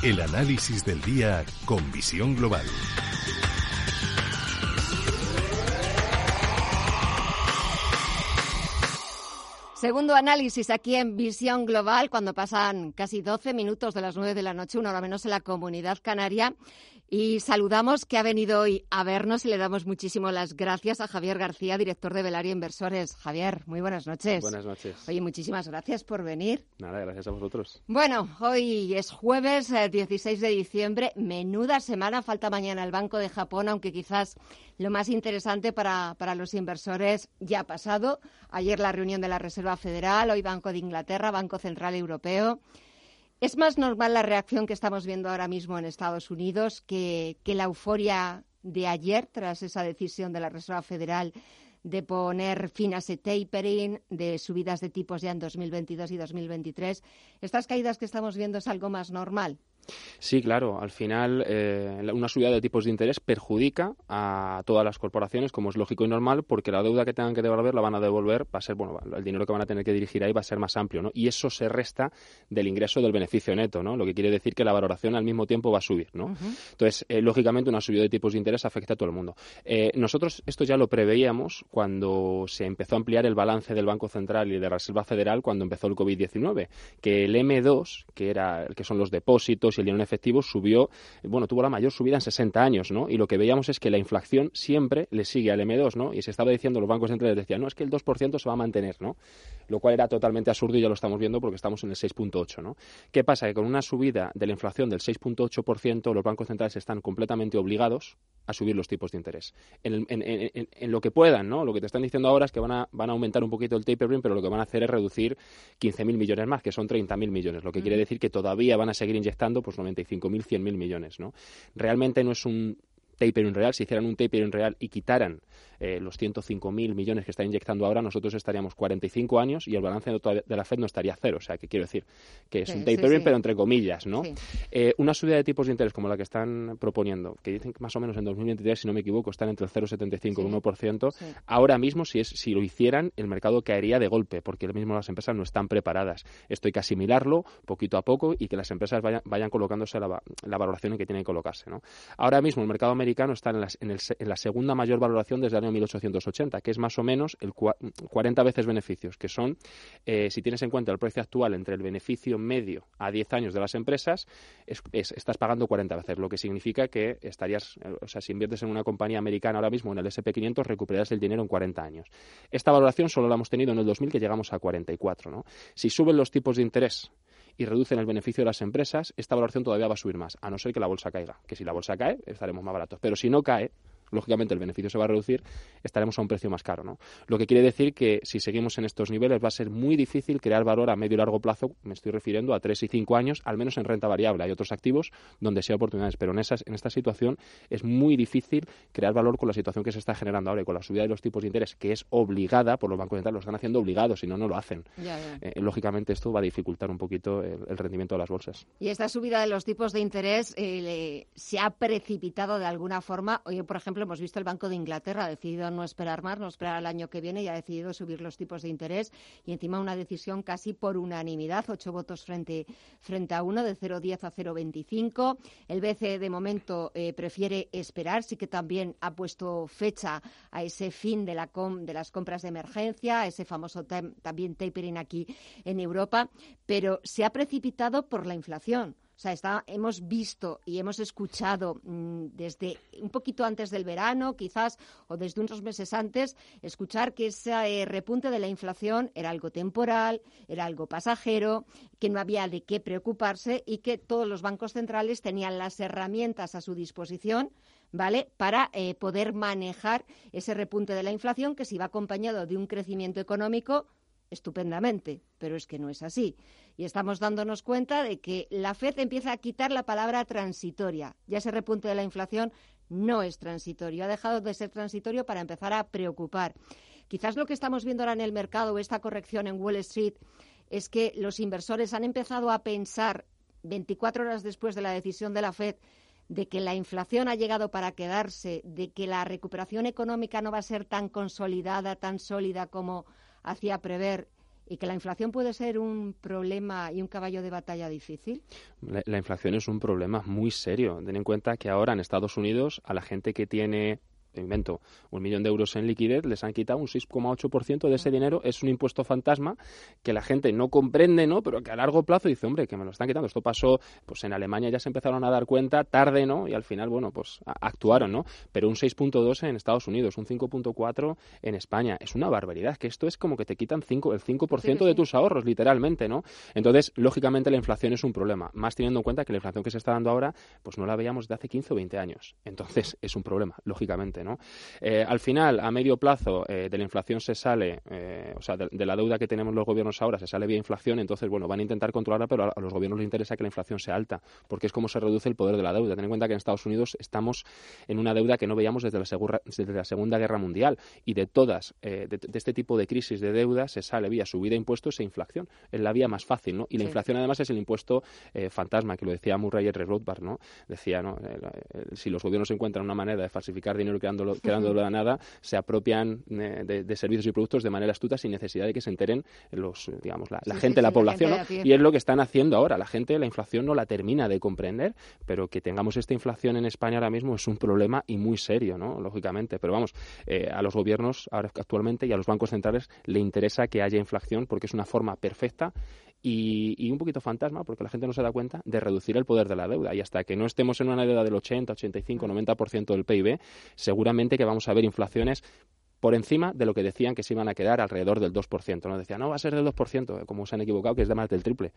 El análisis del día con visión global. Segundo análisis aquí en Visión Global, cuando pasan casi 12 minutos de las 9 de la noche, una hora menos en la comunidad canaria. Y saludamos que ha venido hoy a vernos y le damos muchísimo las gracias a Javier García, director de Velaria Inversores. Javier, muy buenas noches. Buenas noches. Oye, muchísimas gracias por venir. Nada, gracias a vosotros. Bueno, hoy es jueves 16 eh, de diciembre. Menuda semana. Falta mañana el Banco de Japón, aunque quizás lo más interesante para, para los inversores ya ha pasado. Ayer la reunión de la Reserva Federal, hoy Banco de Inglaterra, Banco Central Europeo. ¿Es más normal la reacción que estamos viendo ahora mismo en Estados Unidos que, la euforia de ayer tras esa decisión de la Reserva Federal de poner fin a ese tapering, de subidas de tipos ya en 2022 y 2023? ¿Estas caídas que estamos viendo es algo más normal? Sí, claro. Al final, eh, una subida de tipos de interés perjudica a todas las corporaciones, como es lógico y normal, porque la deuda que tengan que devolver la van a devolver, va a ser, bueno, el dinero que van a tener que dirigir ahí va a ser más amplio, ¿no? Y eso se resta del ingreso del beneficio neto, ¿no? Lo que quiere decir que la valoración al mismo tiempo va a subir, ¿no? Entonces, eh, lógicamente, una subida de tipos de interés afecta a todo el mundo. Eh, nosotros esto ya lo preveíamos cuando se empezó a ampliar el balance del Banco Central y de la Reserva Federal cuando empezó el COVID-19, que el M2, que era que son los depósitos el dinero en efectivo subió, bueno, tuvo la mayor subida en 60 años, ¿no? Y lo que veíamos es que la inflación siempre le sigue al M2, ¿no? Y se estaba diciendo, los bancos centrales decían, no, es que el 2% se va a mantener, ¿no? Lo cual era totalmente absurdo y ya lo estamos viendo porque estamos en el 6.8, ¿no? ¿Qué pasa? Que con una subida de la inflación del 6.8%, los bancos centrales están completamente obligados a subir los tipos de interés. En, en, lo que puedan, ¿no? Lo que te están diciendo ahora es que van a, van a aumentar un poquito el tapering, pero lo que van a hacer es reducir 15.000 millones más, que son 30.000 millones, lo que quiere decir que todavía van a seguir inyectando pues 95.000, 100.000 millones, ¿no? Realmente no es un tapering real, si hicieran un tapering real y quitaran eh, los 105.000 millones que está inyectando ahora, nosotros estaríamos 45 años y el balance de la Fed no estaría cero. O sea, que quiero decir que es un tapering, pero entre comillas, ¿no? Eh, una subida de tipos de interés como la que están proponiendo, que dicen que más o menos en 2023, si no me equivoco, están entre el 0,75 y el 1%, ahora mismo, si, es, si lo hicieran, el mercado caería de golpe, porque el mismo las empresas no están preparadas. Esto hay que asimilarlo poquito a poco y que las empresas vayan, vayan colocándose la, la valoración en que tienen que colocarse, ¿no? Ahora mismo el mercado americano está en, en, el, en la segunda mayor valoración desde el año 1880, que es más o menos el 40 veces beneficios, que son, eh, si tienes en cuenta el precio actual entre el beneficio medio a 10 años de las empresas, estás pagando 40 veces, lo que significa que estarías, o sea, si inviertes en una compañía americana ahora mismo en el SP500, recuperarás el dinero en 40 años. Esta valoración solo la hemos tenido en el 2000, que llegamos a 44. ¿no? Si suben los tipos de interés y reducen el beneficio de las empresas, esta valoración todavía va a subir más, a no ser que la bolsa caiga. Que si la bolsa cae, estaremos más baratos. Pero si no cae, lógicamente el beneficio se va a reducir, estaremos a un precio más caro. ¿no? Lo que quiere decir que si seguimos en estos niveles va a ser muy difícil crear valor a medio y largo plazo, me estoy refiriendo a tres y cinco años, al menos en renta variable. Hay otros activos donde sea oportunidades, pero en, esas, en esta situación es muy difícil crear valor con la situación que se está generando ahora y con la subida de los tipos de interés, que es obligada por los bancos centrales, lo están haciendo obligados, si no, no lo hacen. Eh, lógicamente esto va a dificultar un poquito el, rendimiento de las bolsas. Y esta subida de los tipos de interés eh, se ha precipitado de alguna forma. Hoy, por ejemplo, hemos visto el Banco de Inglaterra ha decidido no esperar más, no esperar al año que viene y ha decidido subir los tipos de interés y encima una decisión casi por unanimidad, ocho votos frente, frente a uno, de 0,10 a 0,25. El BCE de momento eh, prefiere esperar, sí que también ha puesto fecha a ese fin de, la de las compras de emergencia, a ese famoso también tapering aquí en Europa, pero se ha precipitado por la inflación. O sea, está, hemos visto y hemos escuchado mm, desde un poquito antes del verano, quizás, o desde unos meses antes, escuchar que ese eh, repunte de la inflación era algo temporal, era algo pasajero, que no había de qué preocuparse y que todos los bancos centrales tenían las herramientas a su disposición ¿vale? Para eh, poder manejar ese repunte de la inflación que se iba acompañado de un crecimiento económico estupendamente, pero es que no es así. Y estamos dándonos cuenta de que la FED empieza a quitar la palabra transitoria. Ya ese repunte de la inflación no es transitorio, ha dejado de ser transitorio para empezar a preocupar. Quizás lo que estamos viendo ahora en el mercado, esta corrección en Wall Street, es que los inversores han empezado a pensar 24 horas después de la decisión de la Fed de que la inflación ha llegado para quedarse, de que la recuperación económica no va a ser tan consolidada, tan sólida como hacía prever y que la inflación puede ser un problema y un caballo de batalla difícil. La, inflación es un problema muy serio. Ten en cuenta que ahora en Estados Unidos a la gente que tiene invento, un millón de euros en liquidez, les han quitado un 6,8% de ese dinero. Es un impuesto fantasma que la gente no comprende, ¿no? Pero que a largo plazo dice, hombre, que me lo están quitando. Esto pasó, pues en Alemania ya se empezaron a dar cuenta tarde, ¿no? Y al final, bueno, pues actuaron, ¿no? Pero un 6,2 en Estados Unidos, un 5,4 en España. Es una barbaridad, que esto es como que te quitan 5, el 5% de tus ahorros, literalmente, ¿no? Entonces, lógicamente, la inflación es un problema, más teniendo en cuenta que la inflación que se está dando ahora, pues no la veíamos de hace 15 o 20 años. Entonces, es un problema, lógicamente, ¿no? Eh, al final, a medio plazo, eh, de la inflación se sale, eh, o sea, de, la deuda que tenemos los gobiernos ahora se sale vía inflación, entonces, bueno, van a intentar controlarla, pero a, los gobiernos les interesa que la inflación sea alta, porque es como se reduce el poder de la deuda. Ten en cuenta que en Estados Unidos estamos en una deuda que no veíamos desde la, desde la Segunda Guerra Mundial y de todas, de, este tipo de crisis de deuda se sale vía subida de impuestos e inflación. Es la vía más fácil, ¿no? Y la inflación, además, es el impuesto fantasma, que lo decía Murray R. Rothbard, ¿no? Decía, ¿no? si los gobiernos encuentran una manera de falsificar dinero creándolo quedándolo de nada, se apropian eh, de, servicios y productos de manera astuta sin necesidad de que se enteren los, digamos, la, gente, la población. y es lo que están haciendo ahora. La gente, la inflación no la termina de comprender, pero que tengamos esta inflación en España ahora mismo es un problema y muy serio, ¿no? Lógicamente. Pero vamos, eh, a los gobiernos ahora actualmente y a los bancos centrales le interesa que haya inflación porque es una forma perfecta y, un poquito fantasma, porque la gente no se da cuenta, de reducir el poder de la deuda. Y hasta que no estemos en una deuda del 80, 85, 90% del PIB, seguramente que vamos a ver inflaciones por encima de lo que decían que se iban a quedar alrededor del 2%. ¿no? Decían, no, va a ser del 2%, como se han equivocado, que es de más del triple.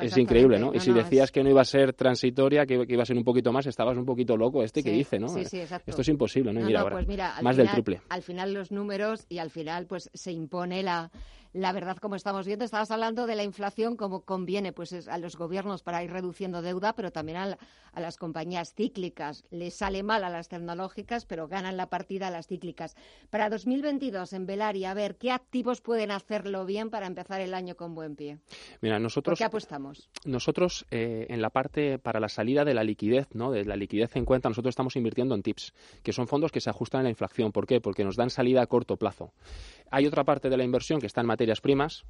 es, increíble, ¿no? y si decías que no iba a ser transitoria, que, iba a ser un poquito más, estabas un poquito loco este que dice, ¿no? Sí, sí, exacto. Esto es imposible, ¿no? mira, ahora, pues más del triple. Al final los números y al final pues se impone la la verdad, como estamos viendo, estabas hablando de la inflación como conviene pues a los gobiernos para ir reduciendo deuda, pero también a, las compañías cíclicas. Les sale mal a las tecnológicas, pero ganan la partida a las cíclicas. Para 2022, en Velari, a ver, ¿qué activos pueden hacerlo bien para empezar el año con buen pie? Mira, nosotros... ¿Por qué apostamos? Nosotros, eh, en la parte para la salida de la liquidez, ¿no? de la liquidez en cuenta, nosotros estamos invirtiendo en TIPS, que son fondos que se ajustan a la inflación. ¿Por qué? Porque nos dan salida a corto plazo. Hay otra parte de la inversión que está en materias primas,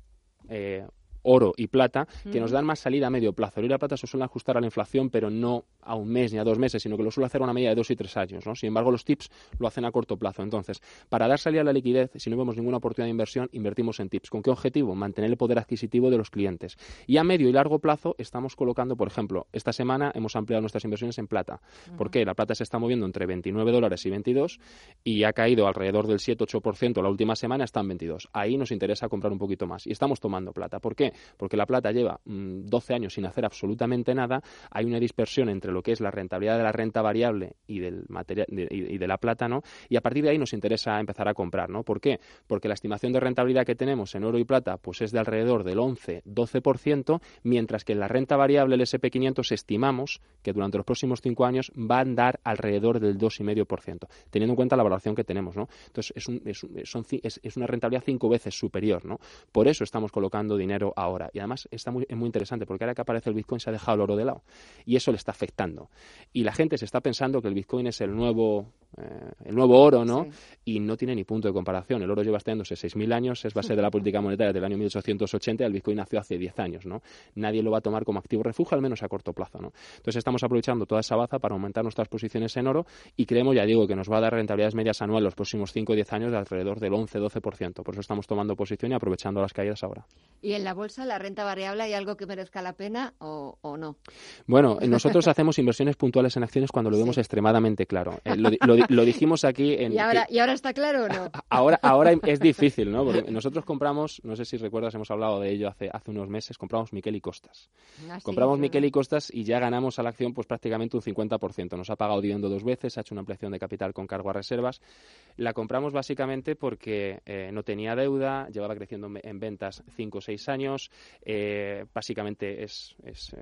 eh, oro y plata, que nos dan más salida a medio plazo. El oro y la plata se suelen ajustar a la inflación, pero no a un mes ni a dos meses, sino que lo suele hacer a una media de dos y tres años. ¿no? Sin embargo, los tips lo hacen a corto plazo. Entonces, para dar salida a la liquidez, si no vemos ninguna oportunidad de inversión, invertimos en tips. ¿Con qué objetivo? Mantener el poder adquisitivo de los clientes. Y a medio y largo plazo estamos colocando, por ejemplo, esta semana hemos ampliado nuestras inversiones en plata. ¿Por qué? La plata se está moviendo entre 29 dólares y 22 y ha caído alrededor del 7-8% la última semana, está en 22. Ahí nos interesa comprar un poquito más. Y estamos tomando plata. ¿Por qué? Porque la plata lleva 12 mm, años sin hacer absolutamente nada. Hay una dispersión entre lo que es la rentabilidad de la renta variable y, del material, de, y de la plata, ¿no? Y a partir de ahí nos interesa empezar a comprar, ¿no? ¿Por qué? Porque la estimación de rentabilidad que tenemos en oro y plata pues es de alrededor del 11-12%, mientras que en la renta variable, el SP500, estimamos que durante los próximos cinco años va a andar alrededor del 2,5%, teniendo en cuenta la valoración que tenemos, ¿no? Entonces, es, un, es, es, una rentabilidad cinco veces superior, ¿no? Por eso estamos colocando dinero ahora. Y además está muy, muy interesante, porque ahora que aparece el Bitcoin se ha dejado el oro de lado. Y eso le está afectando. Y la gente se está pensando que el Bitcoin es el nuevo, eh, el nuevo oro, ¿no? Y no tiene ni punto de comparación. El oro lleva estándose 6.000 años, es base de la política monetaria del año 1880 y el Bitcoin nació hace 10 años, ¿no? Nadie lo va a tomar como activo refugio, al menos a corto plazo, ¿no? Entonces estamos aprovechando toda esa baza para aumentar nuestras posiciones en oro y creemos, ya digo, que nos va a dar rentabilidades medias anuales los próximos 5 o 10 años de alrededor del 11-12%. Por eso estamos tomando posición y aprovechando las caídas ahora. ¿Y en la bolsa la renta variable hay algo que merezca la pena o, no? Bueno, nosotros hacemos inversiones puntuales en acciones cuando lo vemos extremadamente claro. Eh, lo, dijimos aquí. En ¿Y, ahora, ¿Y ahora está claro o no? Ahora, ahora es difícil, ¿no? Porque nosotros compramos, no sé si recuerdas, hemos hablado de ello hace, hace unos meses, compramos Miquel y Costas. Ah, compramos Miquel y Costas y ya ganamos a la acción pues prácticamente un 50%. Nos ha pagado dividendo dos veces, ha hecho una ampliación de capital con cargo a reservas. La compramos básicamente porque eh, no tenía deuda, llevaba creciendo en ventas 5 o 6 años, eh, básicamente es, es,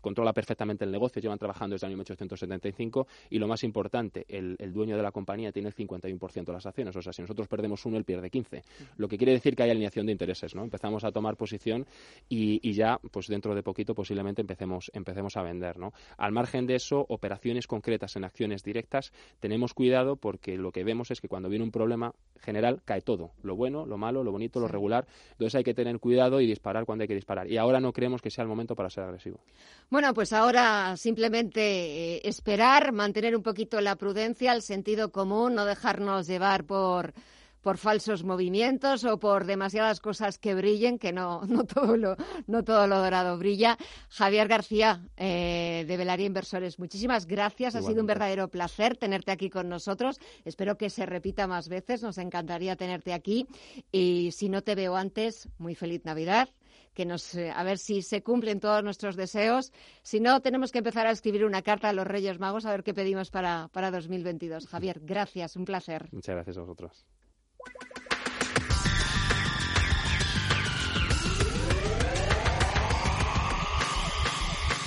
controla perfectamente el negocio, llevan trabajando desde el año 1875 y lo más importante, el, el dueño de la compañía tiene el 51% de las acciones. O sea, si nosotros perdemos uno, él pierde 15. Lo que quiere decir que hay alineación de intereses, ¿no? Empezamos a tomar posición y, y ya, pues dentro de poquito posiblemente empecemos, empecemos a vender, ¿no? Al margen de eso, operaciones concretas en acciones directas, tenemos cuidado porque lo que vemos es que cuando viene un problema general cae todo, lo bueno, lo malo, lo bonito, lo regular. Entonces hay que tener cuidado y disparar cuando hay que disparar. Y ahora no creemos que sea el momento para ser agresivo. Bueno, pues ahora simplemente eh, esperar, mantener un poquito la prudencia, el sentido común, no dejarnos llevar por por falsos movimientos o por demasiadas cosas que brillen, que no, no, todo, lo, no todo lo dorado brilla. Javier García, eh, de Velaria Inversores, muchísimas gracias. Ha sido un verdadero placer tenerte aquí con nosotros. Espero que se repita más veces. Nos encantaría tenerte aquí. Y si no te veo antes, muy feliz Navidad que nos, eh, a ver si se cumplen todos nuestros deseos. Si no, tenemos que empezar a escribir una carta a los Reyes Magos a ver qué pedimos para, para 2022. Javier, gracias, un placer. Muchas gracias a vosotros.